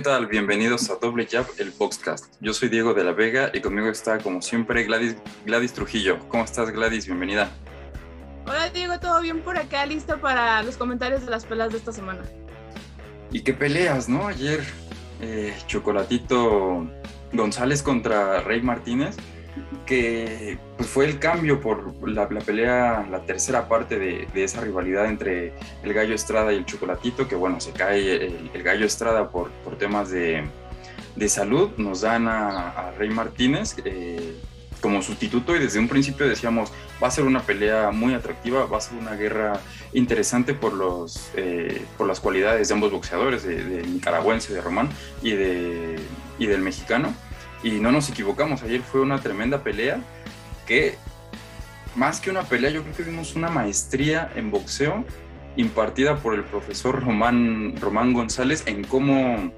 ¿Qué tal? Bienvenidos a Doble Jab, el Boxcast. Yo soy Diego de la Vega y conmigo está, como siempre, Gladys, Gladys Trujillo. ¿Cómo estás, Gladys? Bienvenida. Hola, Diego, ¿todo bien por acá? Listo para los comentarios de las peleas de esta semana. Y qué peleas, ¿no? Ayer, eh, Chocolatito González contra Rey Martínez que pues, fue el cambio por la, pelea, la tercera parte de, esa rivalidad entre el Gallo Estrada y el Chocolatito, que bueno, se cae el, Gallo Estrada por, por temas de, de, salud, nos dan a, Rey Martínez eh, como sustituto y desde un principio decíamos, va a ser una pelea muy atractiva, va a ser una guerra interesante por, los, eh, por las cualidades de ambos boxeadores, del nicaragüense, de Román, y, de, y del mexicano y no nos equivocamos, ayer fue una tremenda pelea que más que una pelea yo creo que vimos una maestría en boxeo impartida por el profesor Román, Román González en cómo,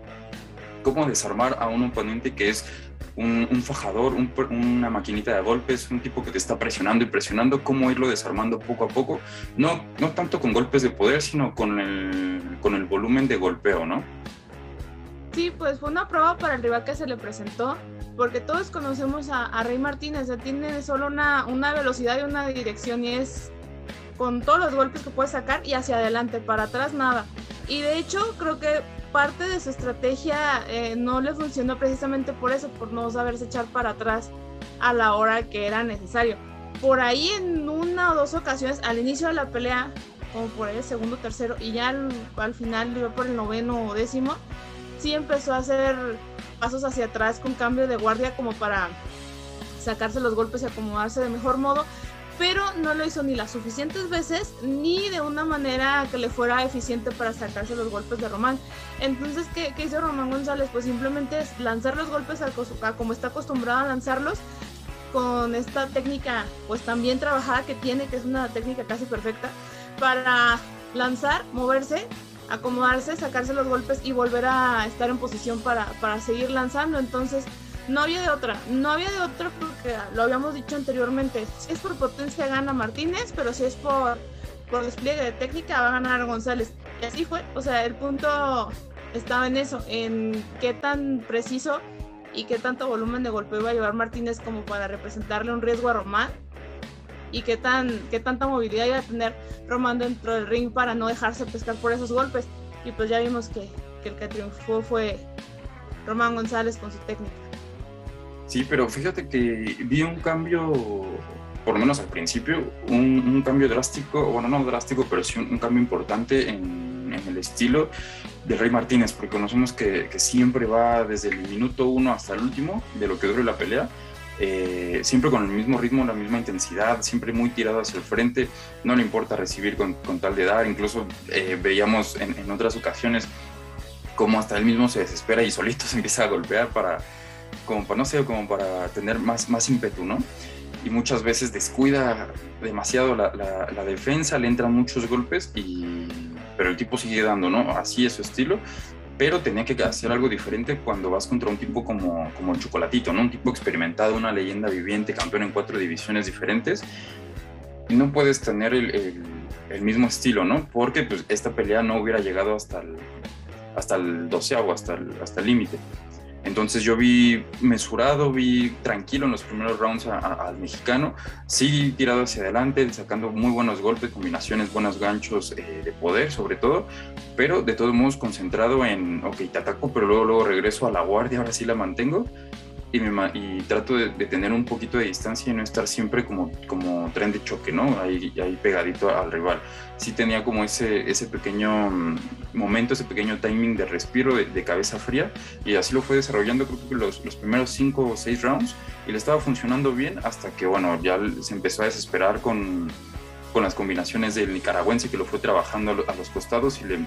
cómo desarmar a un oponente que es un, fajador, una maquinita de golpes, un tipo que te está presionando y presionando, cómo irlo desarmando poco a poco, no, no tanto con golpes de poder, sino con el, con el volumen de golpeo, ¿no? Sí, pues fue una prueba para el rival que se le presentó, porque todos conocemos a, Rey Martínez, él tiene solo una, una velocidad y una dirección y es con todos los golpes que puede sacar y hacia adelante, para atrás nada. Y de hecho creo que parte de su estrategia eh, no le funcionó precisamente por eso, por no saberse echar para atrás a la hora que era necesario. Por ahí en una o dos ocasiones al inicio de la pelea, como por el segundo, tercero, y ya al, al final, por el noveno o décimo, sí empezó a hacer pasos hacia atrás con cambio de guardia como para sacarse los golpes y acomodarse de mejor modo, pero no lo hizo ni las suficientes veces ni de una manera que le fuera eficiente para sacarse los golpes de Román. Entonces, ¿qué, hizo Román González? Pues simplemente es lanzar los golpes a, como está acostumbrado a lanzarlos con esta técnica pues también trabajada que tiene, que es una técnica casi perfecta, para lanzar, moverse acomodarse, sacarse los golpes y volver a estar en posición para, para seguir lanzando. Entonces, no había de otra, no había de otra porque lo habíamos dicho anteriormente. Si es por potencia gana Martínez, pero si es por, por despliegue de técnica va a ganar González. Y así fue, o sea, el punto estaba en eso, en qué tan preciso y qué tanto volumen de golpeo iba a llevar Martínez como para representarle un riesgo a Román y qué, tan, qué tanta movilidad iba a tener Román dentro del ring para no dejarse pescar por esos golpes. Y pues ya vimos que, el que triunfó fue Román González con su técnica. Sí, pero fíjate que vi un cambio, por lo menos al principio, un, cambio drástico, bueno, no drástico, pero sí un, cambio importante en, en, el estilo de Rey Martínez, porque conocemos que, que, siempre va desde el minuto uno hasta el último de lo que dure la pelea eh, siempre con el mismo ritmo, la misma intensidad, siempre muy tirado hacia el frente, no le importa recibir con, tal de dar, incluso eh, veíamos en, otras ocasiones como hasta él mismo se desespera y solito se empieza a golpear para, como para, no sé, como para tener más, más ímpetu, ¿no? Y muchas veces descuida demasiado la, la defensa, le entran muchos golpes, y, pero el tipo sigue dando, ¿no? Así es su estilo pero tenía que hacer algo diferente cuando vas contra un tipo como, como el Chocolatito, ¿no? Un tipo experimentado, una leyenda viviente, campeón en cuatro divisiones diferentes. Y no puedes tener el, el, mismo estilo, ¿no? Porque pues, esta pelea no hubiera llegado hasta el, hasta el doceavo, hasta el hasta el límite. Entonces yo vi mesurado, vi tranquilo en los primeros rounds al mexicano, sí tirado hacia adelante, sacando muy buenos golpes, combinaciones, buenos ganchos eh, de poder sobre todo, pero de todos modos concentrado en, ok, te ataco, pero luego, luego regreso a la guardia, ahora sí la mantengo y, me, y trato de, tener un poquito de distancia y no estar siempre como, como tren de choque, ¿no? Ahí, ahí pegadito al rival. Sí tenía como ese, ese pequeño mm, momento, ese pequeño timing de respiro, de, cabeza fría, y así lo fue desarrollando creo que los, los, primeros cinco o seis rounds, y le estaba funcionando bien hasta que, bueno, ya se empezó a desesperar con, con las combinaciones del nicaragüense que lo fue trabajando a los costados y le,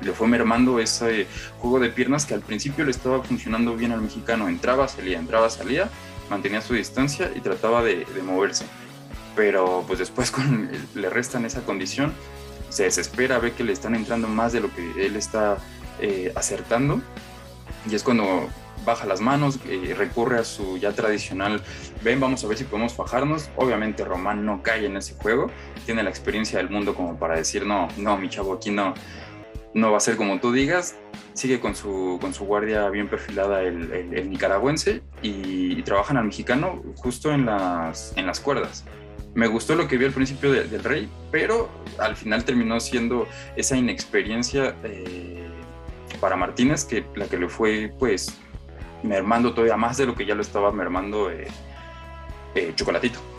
le fue mermando ese juego de piernas que al principio le estaba funcionando bien al mexicano. Entraba, salía, entraba, salía, mantenía su distancia y trataba de, moverse. Pero pues después con, le restan esa condición, se desespera, ve que le están entrando más de lo que él está eh, acertando. Y es cuando baja las manos, y recurre a su ya tradicional, ven, vamos a ver si podemos fajarnos. Obviamente Román no cae en ese juego, tiene la experiencia del mundo como para decir, no, no, mi chavo, aquí no, no va a ser como tú digas, sigue con su, con su guardia bien perfilada el, nicaragüense y, trabajan al mexicano justo en las, en las cuerdas. Me gustó lo que vi al principio del Rey, pero al final terminó siendo esa inexperiencia eh, para Martínez que la que le fue pues mermando todavía más de lo que ya lo estaba mermando eh, eh, Chocolatito.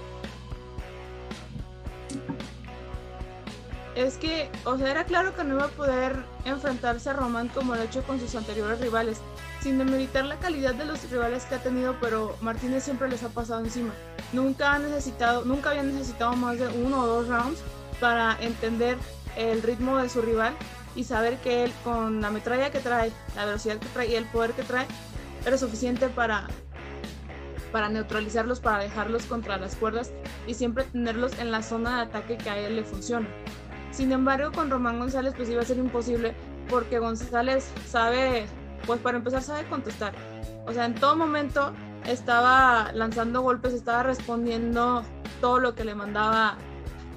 Es que, o sea, era claro que no iba a poder enfrentarse a Román como lo ha hecho con sus anteriores rivales, sin demeritar la calidad de los rivales que ha tenido, pero Martínez siempre les ha pasado encima. Nunca ha necesitado, nunca había necesitado más de uno o dos rounds para entender el ritmo de su rival y saber que él con la metralla que trae, la velocidad que trae y el poder que trae, era suficiente para para neutralizarlos, para dejarlos contra las cuerdas y siempre tenerlos en la zona de ataque que a él le funciona. Sin embargo, con Román González pues iba a ser imposible porque González sabe, pues para empezar sabe contestar. O sea, en todo momento estaba lanzando golpes, estaba respondiendo todo lo que le mandaba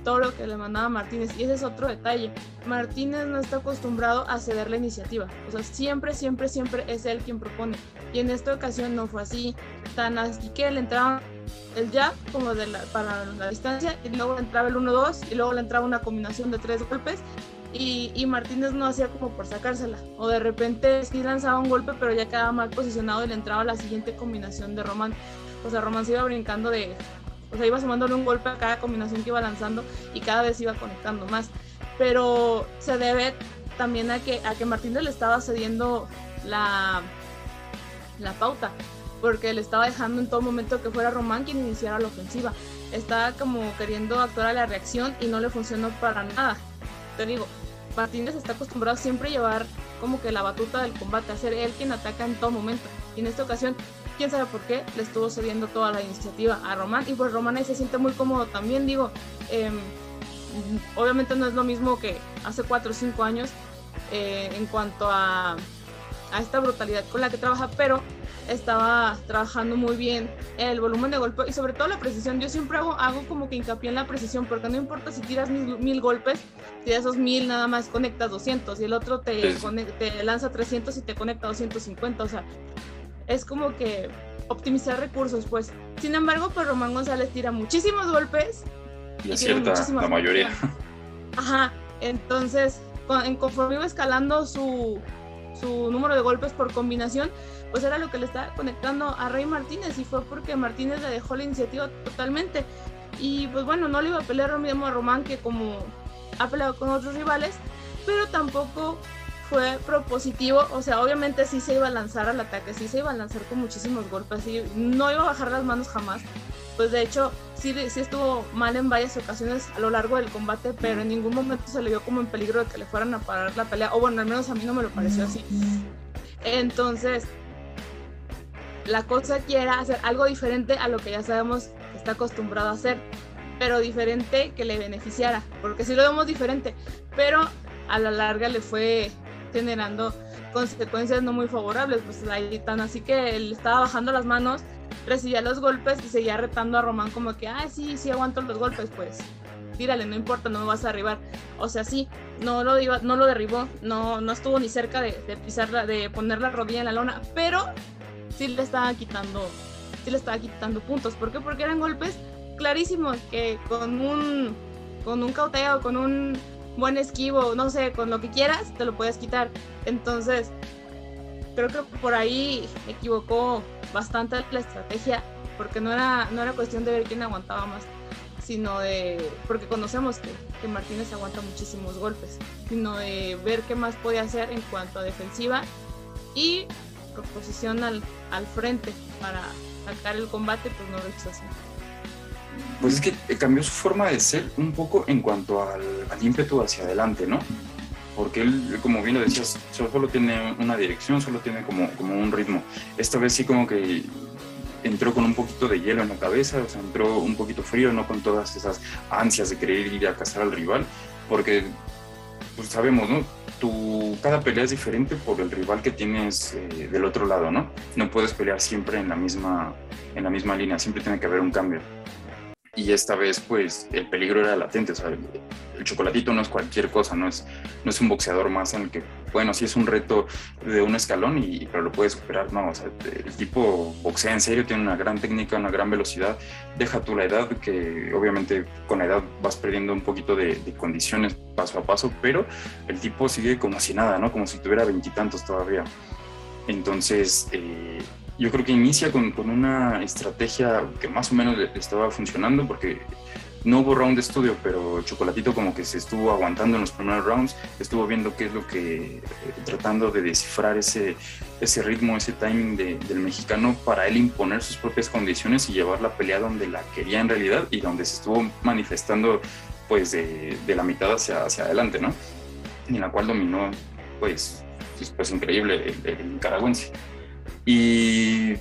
todo lo que le mandaba Martínez. Y ese es otro detalle. Martínez no está acostumbrado a ceder la iniciativa. O sea, siempre, siempre, siempre es él quien propone. Y en esta ocasión no fue así. Tan así que le entraba el jab como de la, para la distancia y luego entraba el 1-2 y luego le entraba una combinación de tres golpes y, y, Martínez no hacía como por sacársela o de repente sí lanzaba un golpe pero ya quedaba mal posicionado y le entraba la siguiente combinación de Román. O sea Román se iba brincando de o sea iba sumándole un golpe a cada combinación que iba lanzando y cada vez iba conectando más. Pero se debe también a que, a que Martínez le estaba cediendo la, la pauta porque le estaba dejando en todo momento que fuera Román quien iniciara la ofensiva. Estaba como queriendo actuar a la reacción y no le funcionó para nada. Te digo, Martínez está acostumbrado siempre a llevar como que la batuta del combate, a ser él quien ataca en todo momento. Y en esta ocasión, quién sabe por qué, le estuvo cediendo toda la iniciativa a Román. Y pues Román ahí se siente muy cómodo también, digo. Em, obviamente no es lo mismo que hace 4 o 5 años eh, en cuanto a, a esta brutalidad con la que trabaja, pero estaba trabajando muy bien el volumen de golpe y sobre todo la precisión. Yo siempre hago, hago como que hincapié en la precisión porque no importa si tiras mil, golpes, si de esos mil nada más conectas 200 y el otro te, te lanza 300 y te conecta 250. O sea, es como que optimizar recursos, pues. Sin embargo, pues Román González tira muchísimos golpes. Y, acierta la mayoría. Ajá, entonces, en conforme iba escalando su, su número de golpes por combinación, pues era lo que le estaba conectando a Rey Martínez y fue porque Martínez le dejó la iniciativa totalmente. Y pues bueno, no le iba a pelear lo mismo a Román que como ha peleado con otros rivales, pero tampoco fue propositivo, o sea, obviamente sí se iba a lanzar al ataque, sí se iba a lanzar con muchísimos golpes, y no iba a bajar las manos jamás. Pues de hecho, sí, sí estuvo mal en varias ocasiones a lo largo del combate, pero en ningún momento se le vio como en peligro de que le fueran a parar la pelea, o bueno, al menos a mí no me lo pareció así. Entonces, la cosa quiera hacer algo diferente a lo que ya sabemos que está acostumbrado a hacer, pero diferente que le beneficiara, porque si lo vemos diferente, pero a la larga le fue generando consecuencias no muy favorables, pues ahí tan así que él estaba bajando las manos, recibía los golpes y seguía retando a Román como que, ah, sí, sí aguanto los golpes, pues tírale, no importa, no me vas a arribar. O sea, sí, no lo, no lo derribó, no, no estuvo ni cerca de, de pisarla, de poner la rodilla en la lona, pero sí le estaba quitando, sí le estaba quitando puntos. ¿Por qué? Porque eran golpes clarísimos que con un, con un cauteo, con un buen esquivo, no sé, con lo que quieras, te lo puedes quitar. Entonces, creo que por ahí equivocó bastante la estrategia, porque no era, no era cuestión de ver quién aguantaba más, sino de, porque conocemos que, que Martínez aguanta muchísimos golpes, sino de ver qué más puede hacer en cuanto a defensiva y proposición al, al frente para sacar el combate, pues no lo hizo así. Pues es que cambió su forma de ser un poco en cuanto al, ímpetu hacia adelante, ¿no? Porque él, como bien lo decías, solo tiene una dirección, solo tiene como, como un ritmo. Esta vez sí como que entró con un poquito de hielo en la cabeza, o sea, entró un poquito frío, no con todas esas ansias de querer ir a cazar al rival, porque pues sabemos, ¿no? Tu, cada pelea es diferente por el rival que tienes eh, del otro lado, ¿no? No puedes pelear siempre en la, misma, en la misma línea, siempre tiene que haber un cambio. Y esta vez pues el peligro era latente, o sea, el, chocolatito no es cualquier cosa, no es, no es un boxeador más en el que, bueno, sí es un reto de un escalón, y, pero lo puede superar, no, o sea, el tipo boxea en serio, tiene una gran técnica, una gran velocidad, deja tú la edad, que obviamente con la edad vas perdiendo un poquito de, condiciones paso a paso, pero el tipo sigue como si nada, ¿no? Como si tuviera veintitantos todavía. Entonces, eh, yo creo que inicia con, con, una estrategia que más o menos estaba funcionando porque no hubo round de estudio, pero Chocolatito como que se estuvo aguantando en los primeros rounds, estuvo viendo qué es lo que, eh, tratando de descifrar ese, ese ritmo, ese timing del mexicano para él imponer sus propias condiciones y llevar la pelea donde la quería en realidad y donde se estuvo manifestando pues de, de la mitad hacia, hacia adelante, ¿no? Y en la cual dominó pues, pues, pues increíble el, el nicaragüense. Y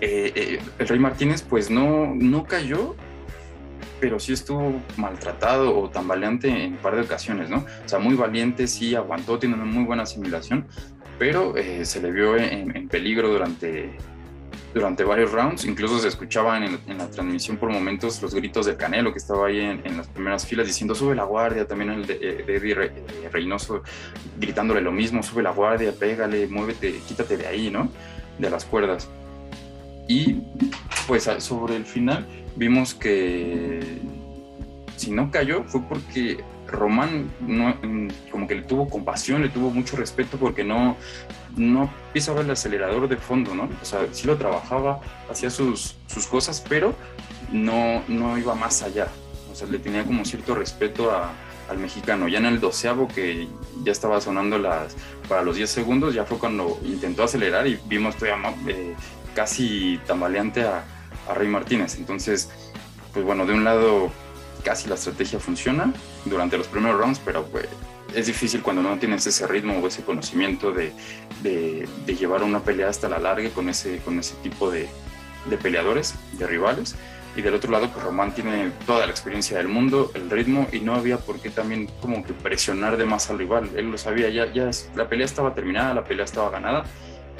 eh, eh, el Rey Martínez pues no, no cayó, pero sí estuvo maltratado o tambaleante en un par de ocasiones, ¿no? O sea, muy valiente, sí aguantó, tiene una muy buena asimilación, pero eh, se le vio en, peligro durante, durante varios rounds, incluso se escuchaban en, la transmisión por momentos los gritos del Canelo que estaba ahí en, las primeras filas diciendo sube la guardia, también el de, Eddie Reynoso gritándole lo mismo, sube la guardia, pégale, muévete, quítate de ahí, ¿no? De las cuerdas. Y pues sobre el final vimos que si no cayó fue porque Román no, como que le tuvo compasión, le tuvo mucho respeto porque no, no pisaba el acelerador de fondo, ¿no? O sea, sí lo trabajaba, hacía sus, sus cosas, pero no, no iba más allá. O sea, le tenía como cierto respeto al mexicano. Ya en el doceavo, que ya estaba sonando las, para los 10 segundos, ya fue cuando intentó acelerar y vimos todavía eh, casi tambaleante a, a Rey Martínez. Entonces, pues bueno, de un lado casi la estrategia funciona durante los primeros rounds, pero pues, es difícil cuando no tienes ese ritmo o ese conocimiento de, de, llevar una pelea hasta la larga con ese, con ese tipo de, de, peleadores, de rivales. Y del otro lado, pues Román tiene toda la experiencia del mundo, el ritmo, y no había por qué también como que presionar de más al rival. Él lo sabía, ya, ya la pelea estaba terminada, la pelea estaba ganada,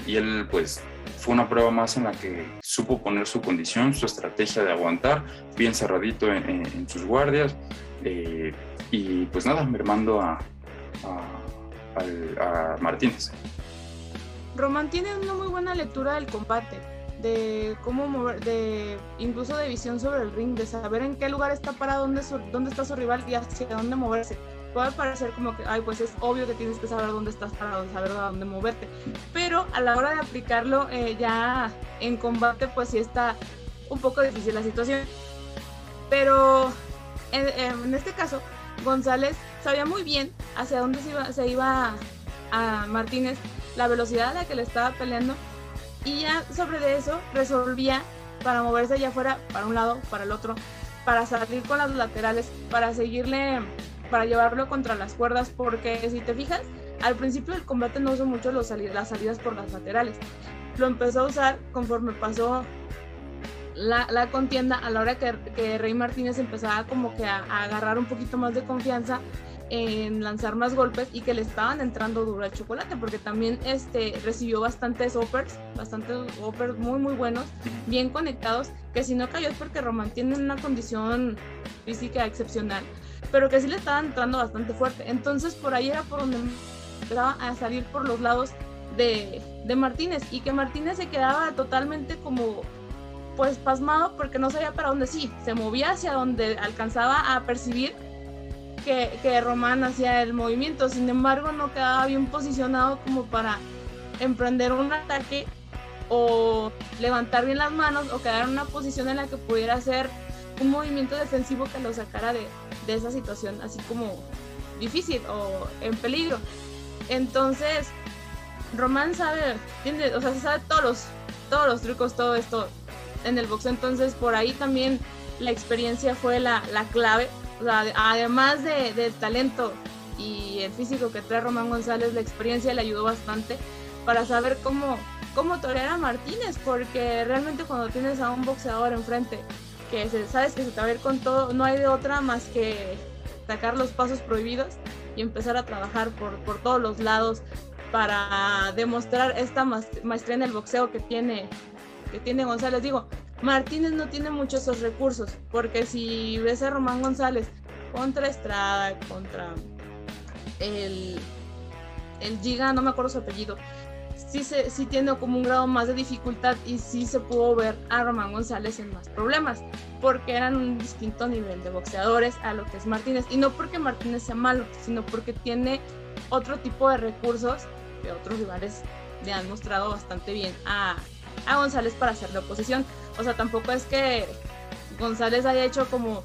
y él pues fue una prueba más en la que supo poner su condición, su estrategia de aguantar, bien cerradito en, sus guardias, eh, y pues nada, mermando a, Martínez. Román tiene una muy buena lectura del combate, de cómo mover, de incluso de visión sobre el ring, de saber en qué lugar está para dónde, dónde está su rival y hacia dónde moverse puede parecer como que, ay, pues es obvio que tienes que saber dónde estás para saber a dónde moverte. Pero a la hora de aplicarlo eh, ya en combate, pues sí está un poco difícil la situación. Pero en, este caso, González sabía muy bien hacia dónde se iba, se iba a Martínez, la velocidad a la que le estaba peleando. Y ya sobre de eso resolvía para moverse allá afuera, para un lado, para el otro, para salir con las laterales, para seguirle para llevarlo contra las cuerdas, porque si te fijas, al principio del combate no usó mucho los las salidas por las laterales. Lo empezó a usar conforme pasó la, contienda, a la hora que, Rey Martínez empezaba como que a, agarrar un poquito más de confianza en lanzar más golpes y que le estaban entrando duro al chocolate porque también este recibió bastantes uppers, bastantes uppers muy muy buenos, bien conectados, que si no cayó es porque Román tiene una condición física excepcional pero que sí le estaban entrando bastante fuerte. Entonces por ahí era por donde empezaba a salir por los lados de, de Martínez y que Martínez se quedaba totalmente como pues pasmado porque no sabía para dónde sí, se movía hacia donde alcanzaba a percibir que, que, Román hacía el movimiento, sin embargo no quedaba bien posicionado como para emprender un ataque o levantar bien las manos o quedar en una posición en la que pudiera hacer un movimiento defensivo que lo sacara de, de esa situación así como difícil o en peligro. Entonces, Román sabe, tiene, o sea, se sabe todos los, todos los trucos, todo esto en el boxeo. Entonces, por ahí también la experiencia fue la, la clave. O sea, además de, del talento y el físico que trae Román González, la experiencia le ayudó bastante para saber cómo, cómo torear a Martínez, porque realmente cuando tienes a un boxeador enfrente que sabes que se te va a ir con todo, no hay de otra más que sacar los pasos prohibidos y empezar a trabajar por, por todos los lados para demostrar esta maestría en el boxeo que tiene, que tiene González. Digo, Martínez no tiene muchos esos recursos, porque si ves a Román González contra Estrada, contra el, el Giga, no me acuerdo su apellido, sí, se, sí tiene como un grado más de dificultad y sí se pudo ver a Román González en más problemas, porque eran un distinto nivel de boxeadores a lo que es Martínez. Y no porque Martínez sea malo, sino porque tiene otro tipo de recursos que otros rivales le han mostrado bastante bien a, a González para hacerle oposición. O sea, tampoco es que González haya hecho como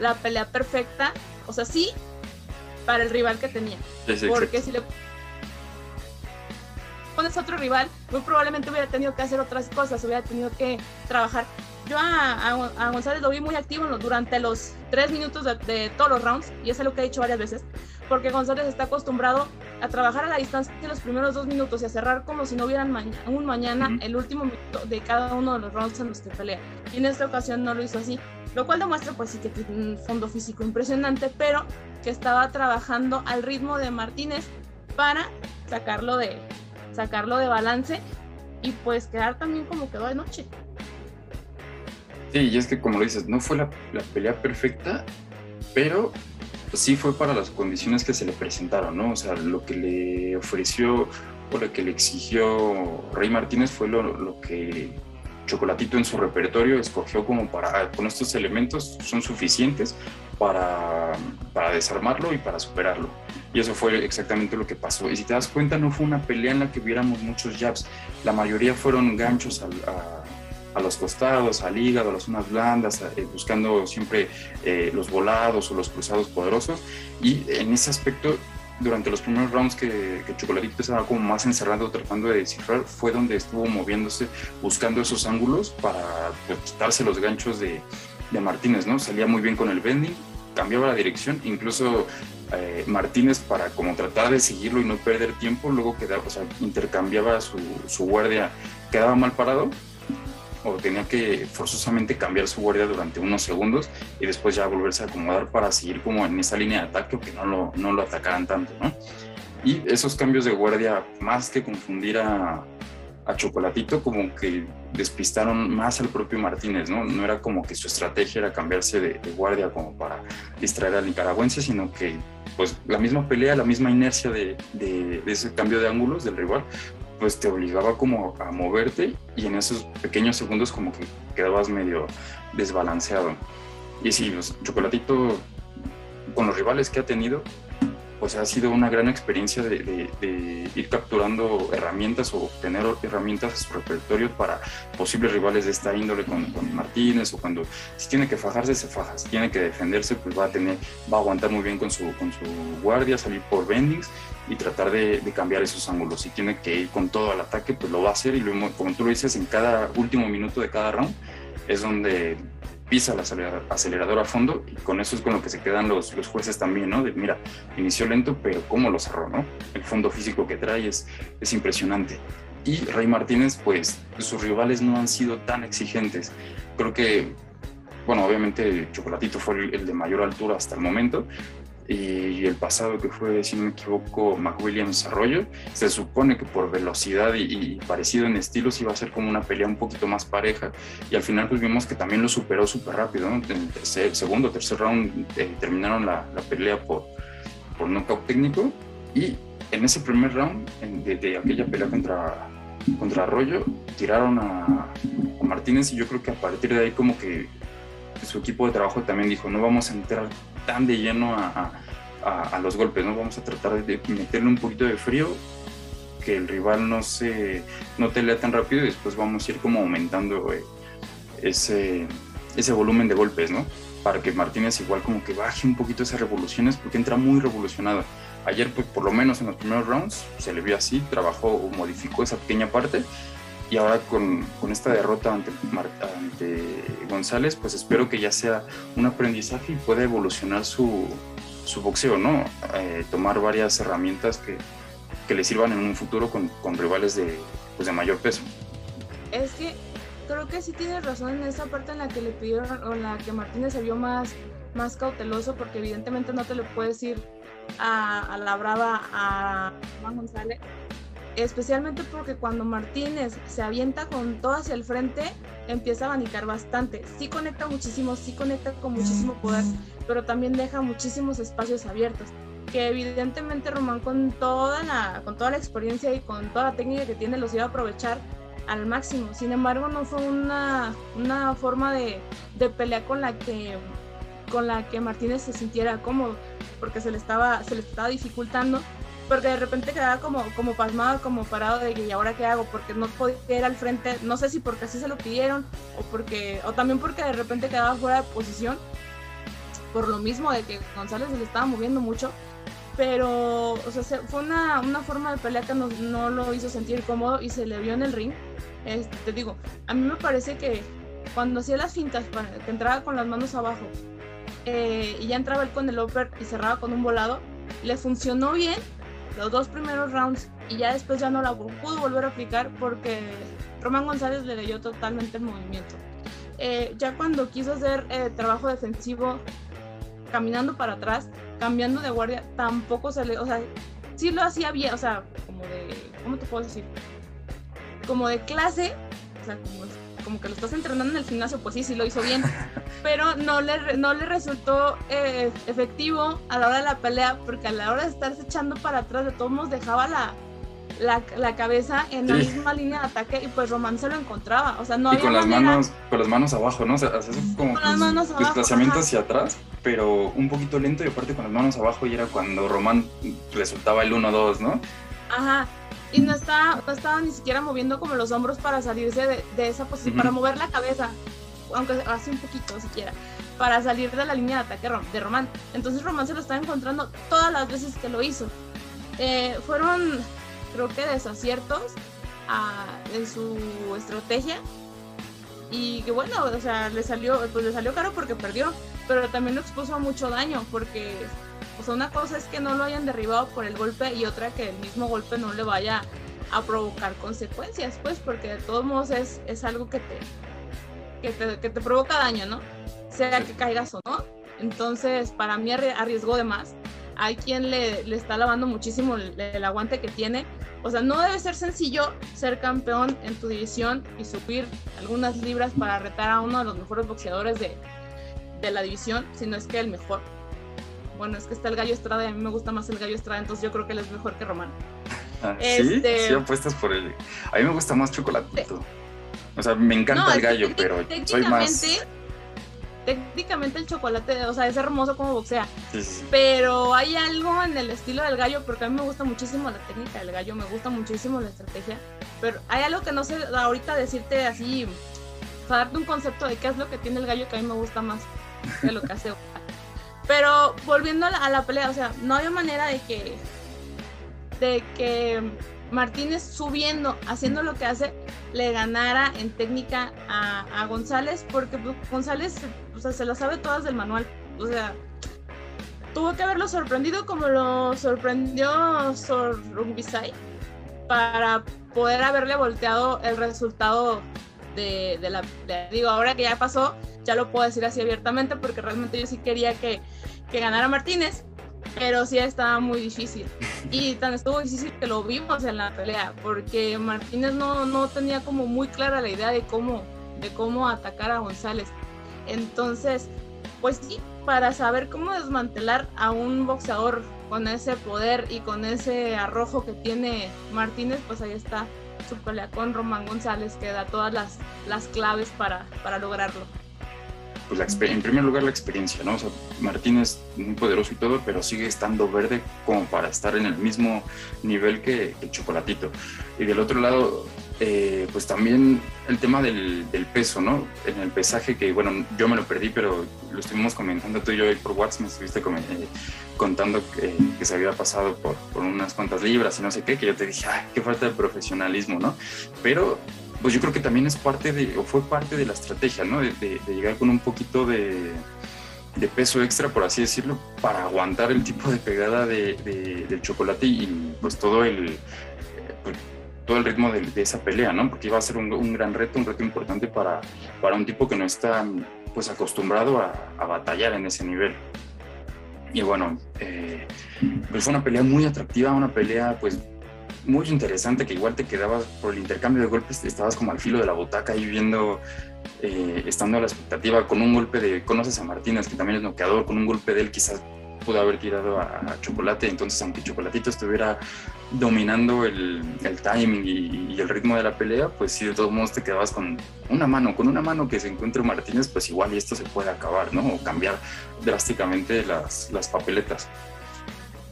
la pelea perfecta, o sea, sí, para el rival que tenía. porque si le pones otro rival, muy probablemente hubiera tenido que hacer otras cosas, hubiera tenido que trabajar. Yo a, González lo vi muy activo durante los tres minutos de, todos los rounds, y eso es lo que he dicho varias veces, porque González está acostumbrado a trabajar a la distancia de los primeros dos minutos y a cerrar como si no hubieran un mañana el último minuto de cada uno de los rounds en los que pelea. Y en esta ocasión no lo hizo así, lo cual demuestra pues sí que tiene un fondo físico impresionante, pero que estaba trabajando al ritmo de Martínez para sacarlo de, sacarlo de balance y pues quedar también como quedó de noche. Sí, y es que como lo dices, no fue la, pelea perfecta, pero sí fue para las condiciones que se le presentaron, ¿no? O sea, lo que le ofreció o lo que le exigió Rey Martínez fue lo, lo que Chocolatito en su repertorio escogió como para, con estos elementos son suficientes para, para desarmarlo y para superarlo. Y eso fue exactamente lo que pasó. Y si te das cuenta, no fue una pelea en la que viéramos muchos jabs. La mayoría fueron ganchos a, a, los costados, al hígado, a las zonas blandas, eh, buscando siempre eh, los volados o los cruzados poderosos. Y en ese aspecto, durante los primeros rounds que, que Chocolatito estaba como más encerrado tratando de descifrar, fue donde estuvo moviéndose, buscando esos ángulos para pues, quitarse los ganchos de, de Martínez, ¿no? Salía muy bien con el bending, cambiaba la dirección, incluso eh, Martínez para como tratar de seguirlo y no perder tiempo, luego quedaba, o sea, intercambiaba su, guardia, quedaba mal parado o tenía que forzosamente cambiar su guardia durante unos segundos y después ya volverse a acomodar para seguir como en esa línea de ataque o que no lo, no lo atacaran tanto, ¿no? Y esos cambios de guardia, más que confundir a, a Chocolatito como que despistaron más al propio Martínez, ¿no? No era como que su estrategia era cambiarse de, guardia como para distraer al nicaragüense, sino que pues la misma pelea, la misma inercia de, de, ese cambio de ángulos del rival, pues te obligaba como a moverte y en esos pequeños segundos como que quedabas medio desbalanceado. Y sí, pues, Chocolatito con los rivales que ha tenido, pues ha sido una gran experiencia de, ir capturando herramientas o tener herramientas a su repertorio para posibles rivales de esta índole con, Martínez o cuando si tiene que fajarse, se faja, si tiene que defenderse, pues va a tener, va a aguantar muy bien con su, con su guardia, salir por bendings y tratar de, cambiar esos ángulos. Si tiene que ir con todo al ataque, pues lo va a hacer y como tú lo dices, en cada último minuto de cada round es donde pisa el acelerador, a fondo y con eso es con lo que se quedan los, los jueces también, ¿no? De mira, inició lento, pero cómo lo cerró, ¿no? El fondo físico que trae es, es impresionante. Y Rey Martínez, pues sus rivales no han sido tan exigentes. Creo que, bueno, obviamente Chocolatito fue el de mayor altura hasta el momento, y el pasado que fue, si no me equivoco, McWilliams Arroyo, se supone que por velocidad y, parecido en estilos iba a ser como una pelea un poquito más pareja y al final pues vimos que también lo superó súper rápido, ¿no? En tercer, segundo, tercer round eh, terminaron la, la, pelea por, por knockout técnico y en ese primer round de, aquella pelea contra, contra Arroyo tiraron a, a Martínez y yo creo que a partir de ahí como que su equipo de trabajo también dijo, no vamos a entrar tan de lleno a, a, los golpes, ¿no? Vamos a tratar de meterle un poquito de frío, que el rival no se no te lea tan rápido y después vamos a ir como aumentando eh, ese, ese volumen de golpes, ¿no? Para que Martínez igual como que baje un poquito esas revoluciones porque entra muy revolucionado. Ayer, pues por lo menos en los primeros rounds, se le vio así, trabajó o modificó esa pequeña parte y ahora con, con esta derrota ante, ante, González, pues espero que ya sea un aprendizaje y pueda evolucionar su, su boxeo, ¿no? Eh, tomar varias herramientas que, que, le sirvan en un futuro con, con rivales de, pues de mayor peso. Es que creo que sí tienes razón en esa parte en la que le pidieron o en la que Martínez se vio más, más cauteloso porque evidentemente no te le puedes ir a, a la brava a Juan González especialmente porque cuando Martínez se avienta con todo hacia el frente, empieza a abanicar bastante. Sí conecta muchísimo, sí conecta con muchísimo poder, pero también deja muchísimos espacios abiertos que evidentemente Román con toda la, con toda la experiencia y con toda la técnica que tiene los iba a aprovechar al máximo. Sin embargo, no fue una, una forma de, de pelea con la que con la que Martínez se sintiera cómodo, porque se le estaba, se le estaba dificultando, porque de repente quedaba como, como pasmado, como parado de ¿y ahora qué hago? Porque no podía ir al frente, no sé si porque así se lo pidieron, o porque, o también porque de repente quedaba fuera de posición, por lo mismo de que González se le estaba moviendo mucho, pero o sea, fue una, una, forma de pelea que no, no, lo hizo sentir cómodo y se le vio en el ring. Este, te digo, a mí me parece que cuando hacía las fintas, que entraba con las manos abajo eh, y ya entraba él con el upper y cerraba con un volado, le funcionó bien los dos primeros rounds y ya después ya no la pudo volver a aplicar porque Román González le leyó totalmente el movimiento. Eh, ya cuando quiso hacer eh, trabajo defensivo caminando para atrás, cambiando de guardia, tampoco se le, o sea, sí lo hacía bien, o sea, como de, ¿cómo te puedo decir? Como de clase, o sea, como, que lo estás entrenando en el gimnasio, pues sí, sí lo hizo bien, pero no le, no le resultó eh, efectivo a la hora de la pelea, porque a la hora de estarse echando para atrás, de todos modos dejaba la, la, la, cabeza en la misma línea de ataque y pues Román se lo encontraba. O sea, no y con las manos, con las manos abajo, ¿no? O sea, como desplazamiento hacia atrás, pero un poquito lento y aparte con las manos abajo y era cuando Román resultaba el 1-2, ¿no? Ajá. Y no estaba, no estaba ni siquiera moviendo como los hombros para salirse de, de esa posición, para mover la cabeza, aunque hace un poquito siquiera, para salir de la línea de ataque de Román. Entonces Román se lo estaba encontrando todas las veces que lo hizo. Eh, fueron creo que desaciertos a, en su estrategia y que bueno, o sea, le salió, pues le salió caro porque perdió, pero también lo expuso a mucho daño porque, o sea, una cosa es que no lo hayan derribado por el golpe y otra que el mismo golpe no le vaya a provocar consecuencias, pues, porque de todos modos es, es algo que te, que te, que te provoca daño, ¿no? Sea que caigas o no. Entonces, para mí arriesgó de más hay quien le, le está lavando muchísimo el, aguante que tiene. O sea, no debe ser sencillo ser campeón en tu división y subir algunas libras para retar a uno de los mejores boxeadores de, de la división, sino es que el mejor. Bueno, es que está el Gallo Estrada y a mí me gusta más el Gallo Estrada, entonces yo creo que él es mejor que Román. Ah, ¿Sí? Este... Sí, apuestas por él. A mí me gusta más Chocolatito. O sea, me encanta el gallo, pero soy más técnicamente el chocolate, o sea, es hermoso como boxea. Pero hay algo en el estilo del gallo, porque a mí me gusta muchísimo la técnica del gallo, me gusta muchísimo la estrategia. Pero hay algo que no sé ahorita decirte así, o sea, darte un concepto de qué es lo que tiene el gallo que a mí me gusta más de lo que hace. Pero volviendo a la, pelea, o sea, no había manera de que de que Martínez subiendo, haciendo lo que hace, le ganara en técnica a, González, porque pues, González o sea, se lo sabe todas del manual. O sea, tuvo que haberlo sorprendido como lo sorprendió Sorrumbisai para poder haberle volteado el resultado de, la... digo, ahora que ya pasó, ya lo puedo decir así abiertamente porque realmente yo sí quería que, que ganara Martínez, pero sí estaba muy difícil. Y tan estuvo difícil que lo vimos en la pelea, porque Martínez no, no tenía como muy clara la idea de cómo, de cómo atacar a González. Entonces, pues sí, para saber cómo desmantelar a un boxeador con ese poder y con ese arrojo que tiene Martínez, pues ahí está su pelea con Román González, que da todas las, las claves para, para lograrlo pues en primer lugar la experiencia, ¿no? O sea, Martín es muy poderoso y todo, pero sigue estando verde como para estar en el mismo nivel que, el Chocolatito. Y del otro lado, eh, pues también el tema del, peso, ¿no? En el pesaje que, bueno, yo me lo perdí, pero lo estuvimos comentando tú y yo por WhatsApp, me estuviste eh, contando que, se había pasado por, por, unas cuantas libras y no sé qué, que yo te dije, ay, qué falta de profesionalismo, ¿no? Pero pues yo creo que también es parte de, o fue parte de la estrategia, ¿no? De, llegar con un poquito de, peso extra, por así decirlo, para aguantar el tipo de pegada de, del chocolate y, pues todo el, pues, todo el ritmo de, esa pelea, ¿no? Porque iba a ser un, gran reto, un reto importante para, para un tipo que no está pues acostumbrado a, batallar en ese nivel. Y bueno, eh, pues fue una pelea muy atractiva, una pelea pues muy interesante que igual te quedabas por el intercambio de golpes, estabas como al filo de la butaca ahí viendo, eh, estando a la expectativa, con un golpe de, conoces a Martínez, que también es noqueador, con un golpe de él quizás pudo haber tirado a, Chocolate, entonces aunque Chocolatito estuviera dominando el, timing y, el ritmo de la pelea, pues sí, de todos modos te quedabas con una mano, con una mano que se encuentre Martínez, pues igual y esto se puede acabar, ¿no? O cambiar drásticamente las, las papeletas.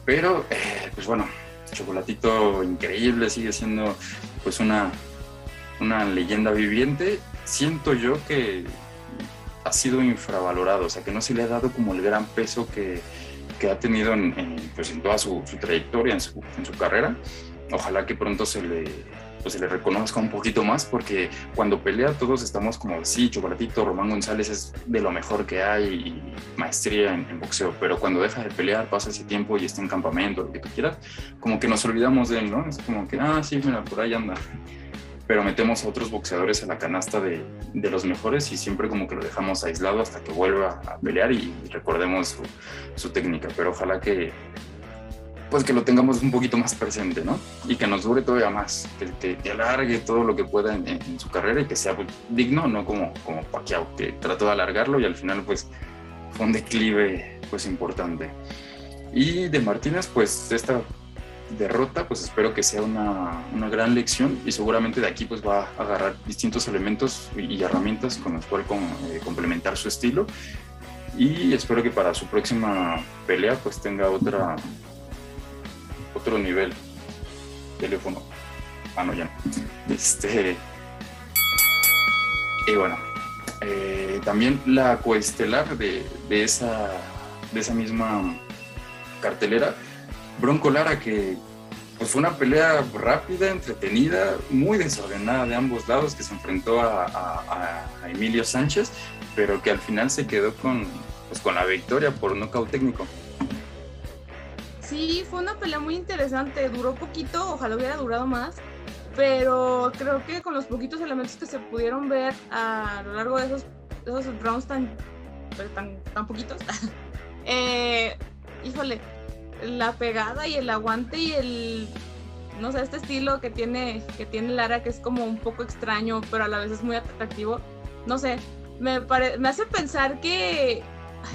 Pero, eh, pues bueno, Chocolatito increíble, sigue siendo pues una, una leyenda viviente. Siento yo que ha sido infravalorado, o sea, que no se le ha dado como el gran peso que, que ha tenido en, pues en toda su, trayectoria, en su, en su, carrera. Ojalá que pronto se le, pues se le reconozca un poquito más, porque cuando pelea todos estamos como, sí, Chocolatito, Román González es de lo mejor que hay y maestría en, boxeo, pero cuando deja de pelear, pasa ese tiempo y está en campamento, lo que tú quieras, como que nos olvidamos de él, ¿no? Es como que, ah, sí, mira, por ahí anda pero metemos a otros boxeadores en la canasta de, de, los mejores y siempre como que lo dejamos aislado hasta que vuelva a pelear y, recordemos su, su, técnica, pero ojalá que pues que lo tengamos un poquito más presente, ¿no? Y que nos dure todavía más, que, que, alargue todo lo que pueda en, su carrera y que sea pues, digno, no como, como Pacquiao, que trató de alargarlo y al final pues fue un declive pues importante. Y de Martínez, pues esta derrota, pues espero que sea una, una, gran lección y seguramente de aquí pues va a agarrar distintos elementos y herramientas con los cuales eh, complementar su estilo y espero que para su próxima pelea pues tenga otra otro nivel. Teléfono. Ah no ya este y bueno eh, también la coestelar de, de esa de esa misma cartelera Bronco Lara, que pues fue una pelea rápida, entretenida, muy desordenada de ambos lados, que se enfrentó a, Emilio Sánchez, pero que al final se quedó con, pues, con la victoria por nocaut técnico. Sí, fue una pelea muy interesante, duró poquito, ojalá hubiera durado más, pero creo que con los poquitos elementos que se pudieron ver a lo largo de esos, esos rounds tan, pues, tan, tan poquitos, eh, híjole, la pegada y el aguante y el no sé, este estilo que tiene, que tiene Lara, que es como un poco extraño, pero a la vez es muy atractivo. No sé, me, me hace pensar que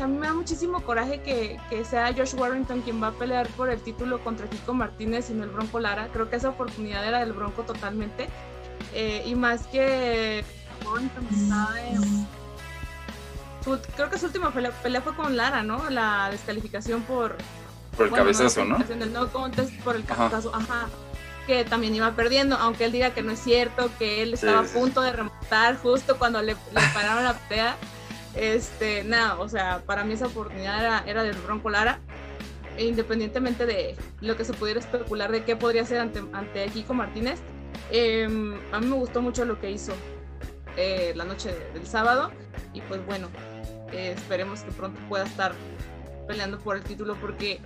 a mí me da muchísimo coraje que, que, sea Josh Warrington quien va a pelear por el título contra Kiko Martínez y no el Bronco Lara. Creo que esa oportunidad era del Bronco totalmente. Eh, y más que Warrington está en... creo que su última pelea, fue con Lara, ¿no? La descalificación por, por el cabezazo, ¿no? no contest por el cabezazo, ajá. Que también iba perdiendo, aunque él diga que no es cierto, que él estaba a punto de remontar justo cuando le, pararon la pelea. Este, nada, o sea, para mí esa oportunidad era, era del Bronco Lara. E independientemente de lo que se pudiera especular de qué podría ser ante, ante Kiko Martínez, em, a mí me gustó mucho lo que hizo eh, la noche del sábado. Y pues bueno, eh, esperemos que pronto pueda estar peleando por el título porque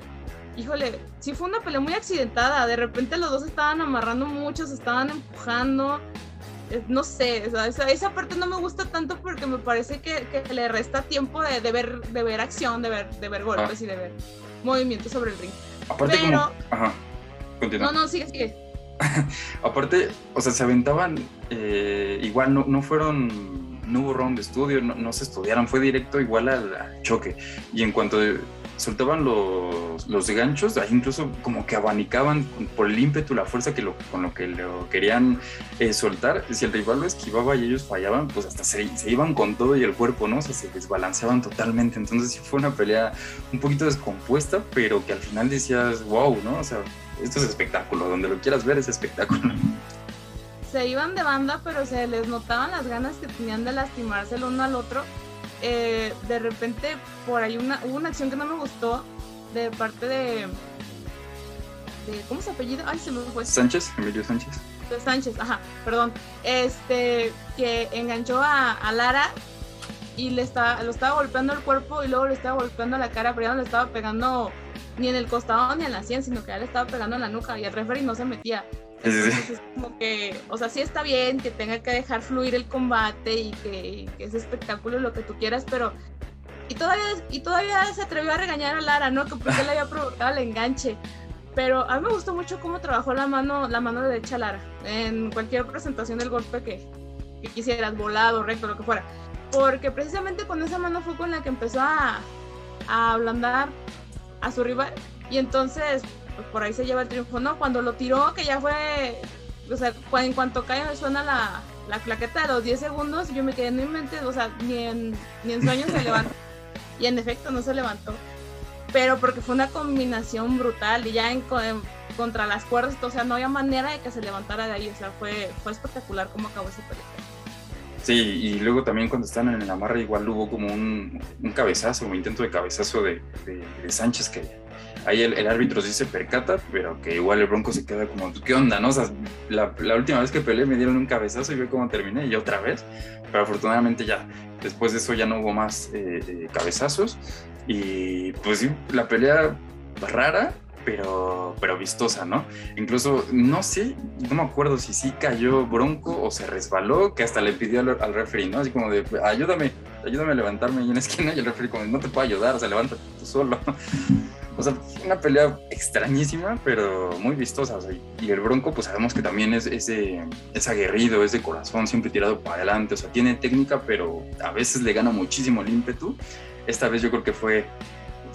híjole, sí fue una pelea muy accidentada. De repente los dos estaban amarrando mucho, se estaban empujando. Eh, no sé, esa, parte no me gusta tanto porque me parece que, le resta tiempo de, ver, de ver acción, de ver, de ver golpes ah. y de ver movimientos sobre el ring. Aparte Pero... Ajá, continúa. No, no, sigue, sigue. Aparte, o sea, se aventaban, eh, igual no, no fueron, no hubo round de estudio, no, se estudiaron, fue directo igual al, choque. Y en cuanto soltaban los, los ganchos, incluso como que abanicaban por el ímpetu, la fuerza que lo, con lo que lo querían eh, soltar. Si el rival lo esquivaba y ellos fallaban, pues hasta se, se, iban con todo y el cuerpo, ¿no? O sea, se desbalanceaban totalmente. Entonces sí fue una pelea un poquito descompuesta, pero que al final decías, wow, ¿no? O sea, esto es espectáculo, donde lo quieras ver es espectáculo. Se iban de banda, pero se les notaban las ganas que tenían de lastimarse el uno al otro eh, de repente por ahí una, hubo una acción que no me gustó de parte de, de ¿cómo se apellido? Ay, se me fue. Sánchez, Emilio Sánchez. De Sánchez, ajá, perdón. Este, que enganchó a, Lara y le estaba, lo estaba golpeando el cuerpo y luego le estaba golpeando la cara, pero ya no le estaba pegando ni en el costado ni en la sien, sino que ya le estaba pegando en la nuca y el referee no se metía. Entonces es como que, o sea, sí está bien que tenga que dejar fluir el combate y que, es espectáculo lo que tú quieras, pero y todavía, y todavía se atrevió a regañar a Lara, ¿no? Que porque le había provocado el enganche. Pero a mí me gustó mucho cómo trabajó la mano, la mano derecha Lara en cualquier presentación del golpe que, que quisieras, volado, recto, lo que fuera. Porque precisamente con esa mano fue con la que empezó a, a ablandar a su rival. Y entonces, pues por ahí se lleva el triunfo, ¿no? Cuando lo tiró, que ya fue, o sea, en cuanto cae suena la, la claqueta de los 10 segundos, yo me quedé en mi mente, o sea, ni en, ni en sueños se levantó. Y en efecto no se levantó. Pero porque fue una combinación brutal y ya en, contra las cuerdas, o sea, no había manera de que se levantara de ahí, o sea, fue, fue espectacular cómo acabó ese pelea. Sí, y luego también cuando están en el amarre igual hubo como un, un cabezazo, un intento de cabezazo de, de, Sánchez que ahí el, árbitro sí se percata, pero que igual el Bronco se queda como, ¿qué onda? No? O sea, la, la, última vez que peleé me dieron un cabezazo y ve cómo terminé y otra vez, pero afortunadamente ya, después de eso ya no hubo más eh, eh, cabezazos y pues sí, la pelea rara, pero, pero vistosa, ¿no? Incluso, no sé, no me acuerdo si sí cayó Bronco o se resbaló, que hasta le pidió al, al referee, ¿no? Así como de, ayúdame, ayúdame a levantarme ahí en la esquina y el referee como, no te puedo ayudar, o sea, levántate tú solo. O sea, una pelea extrañísima, pero muy vistosa. O sea, y el Bronco, pues sabemos que también es, es, es, aguerrido, es de corazón, siempre tirado para adelante. O sea, tiene técnica, pero a veces le gana muchísimo el ímpetu. Esta vez yo creo que fue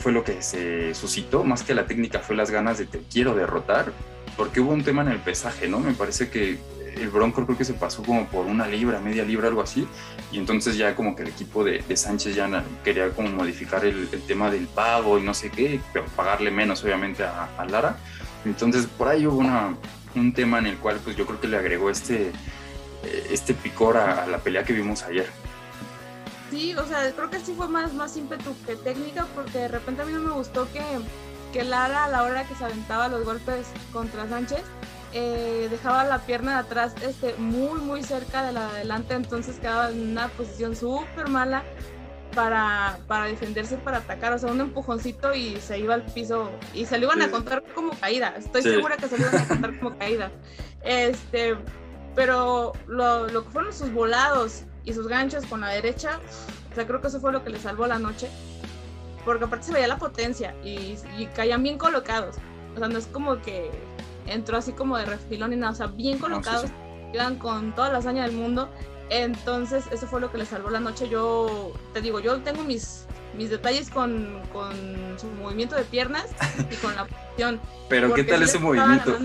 fue lo que se suscitó, más que la técnica fue las ganas de te quiero derrotar, porque hubo un tema en el pesaje, ¿no? Me parece que el Bronco creo que se pasó como por una libra, media libra, algo así, y entonces ya como que el equipo de, Sánchez ya quería como modificar el, tema del pago y no sé qué, pero pagarle menos obviamente a, Lara. Entonces por ahí hubo una, un tema en el cual pues yo creo que le agregó este, este picor a la pelea que vimos ayer. Sí, o sea, creo que sí fue más, más ímpetu que técnica, porque de repente a mí no me gustó que, que Lara, a la hora que se aventaba los golpes contra Sánchez, eh, dejaba la pierna de atrás este, muy, muy cerca de la de adelante, entonces quedaba en una posición súper mala para, para defenderse, para atacar, o sea, un empujoncito y se iba al piso y se lo iban a contar como caída, estoy segura que se lo iban a contar como caída. Este, pero lo, lo que fueron sus volados y sus ganchos con la derecha, o sea, creo que eso fue lo que le salvó la noche, porque aparte se veía la potencia y, caían bien colocados, o sea, no es como que entró así como de refilón y nada, o sea, bien colocados, iban con toda la hazaña del mundo, entonces eso fue lo que le salvó la noche, yo te digo, yo tengo mis, mis detalles con, con su movimiento de piernas y con la posición. Pero ¿qué tal ese movimiento?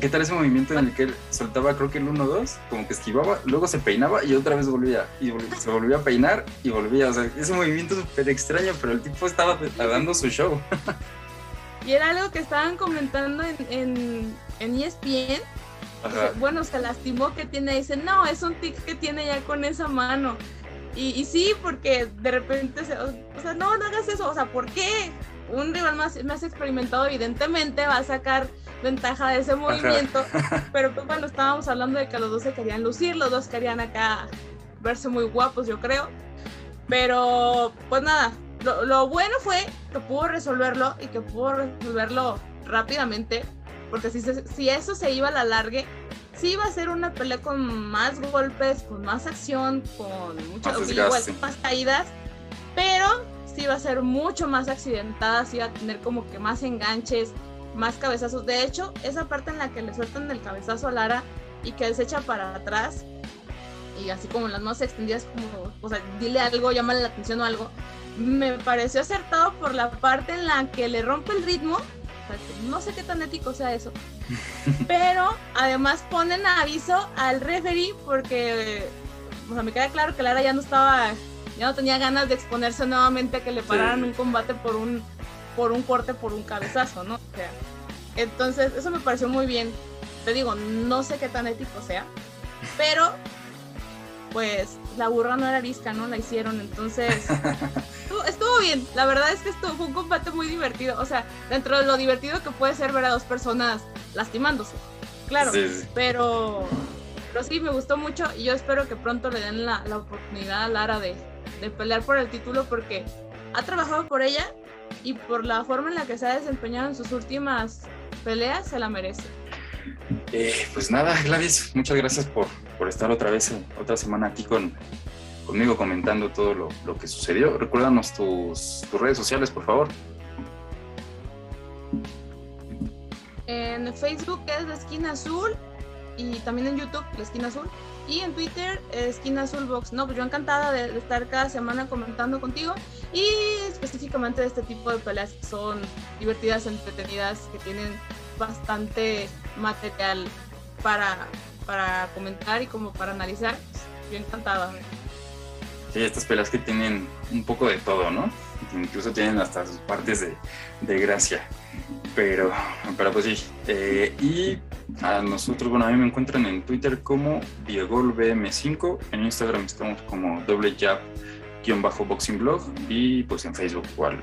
¿Qué tal ese movimiento en el que él soltaba, creo que el 1-2, como que esquivaba, luego se peinaba y otra vez volvía, y se volvía a peinar y volvía? O sea, ese movimiento súper extraño, pero el tipo estaba dando su show. Y era algo que estaban comentando en, en, en ESPN. bueno, se lastimó que tiene, dice, no, es un tic que tiene ya con esa mano. Y, y sí, porque de repente, se, o sea, no, no hagas eso, o sea, ¿por qué? Un rival más, más experimentado evidentemente va a sacar ventaja de ese movimiento, pero pues bueno, estábamos hablando de que los dos se querían lucir, los dos querían acá verse muy guapos, yo creo, pero pues nada, lo, bueno fue que pudo resolverlo y que pudo resolverlo rápidamente, porque si, si eso se iba a la largue, sí iba a ser una pelea con más golpes, con más acción, con muchas más caídas, pero sí iba a ser mucho más accidentada, sí iba a tener como que más enganches, más cabezazos. De hecho, esa parte en la que le sueltan el cabezazo a Lara y que él se echa para atrás y así como las manos extendidas como, o sea, dile algo, llámale la atención o algo, me pareció acertado por la parte en la que le rompe el ritmo. no sé qué tan ético sea eso. Pero además ponen aviso al referee porque o sea, me queda claro que Lara ya no estaba, ya no tenía ganas de exponerse nuevamente a que le pararan un combate por un por un corte, por un cabezazo, ¿no? O sea, entonces, eso me pareció muy bien. Te digo, no sé qué tan ético sea, pero pues la burra no era arisca, ¿no? La hicieron, entonces estuvo, bien. La verdad es que estuvo, fue un combate muy divertido. O sea, dentro de lo divertido que puede ser ver a dos personas lastimándose, claro, pero, pero sí, me gustó mucho y yo espero que pronto le den la, la oportunidad a Lara de, de pelear por el título porque ha trabajado por ella y por la forma en la que se ha desempeñado en sus últimas peleas, se la merece. Eh, pues nada, Gladys, muchas gracias por, por estar otra vez, otra semana aquí con, conmigo comentando todo lo, lo que sucedió. Recuérdanos tus, tus redes sociales, por favor. En Facebook es La Esquina Azul y también en YouTube La Esquina Azul. Y en Twitter, Esquina Azul Box. No, pues yo encantada de, estar cada semana comentando contigo y específicamente de este tipo de peleas que son divertidas, entretenidas, que tienen bastante material para, para comentar y como para analizar. Yo encantada. Sí, estas peleas que tienen un poco de todo, ¿no? Incluso tienen hasta sus partes de, de gracia. Pero, pero pues sí. Eh, y a nosotros, bueno, a mí me encuentran en Twitter como DiegoLBM5, en Instagram estamos como doble jab bajo boxing blog y pues en Facebook igual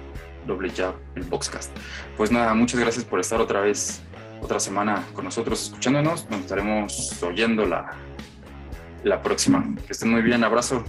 doble jab el boxcast. Pues nada, muchas gracias por estar otra vez, otra semana con nosotros escuchándonos. Nos estaremos oyendo la, la próxima. Que estén muy bien, abrazo.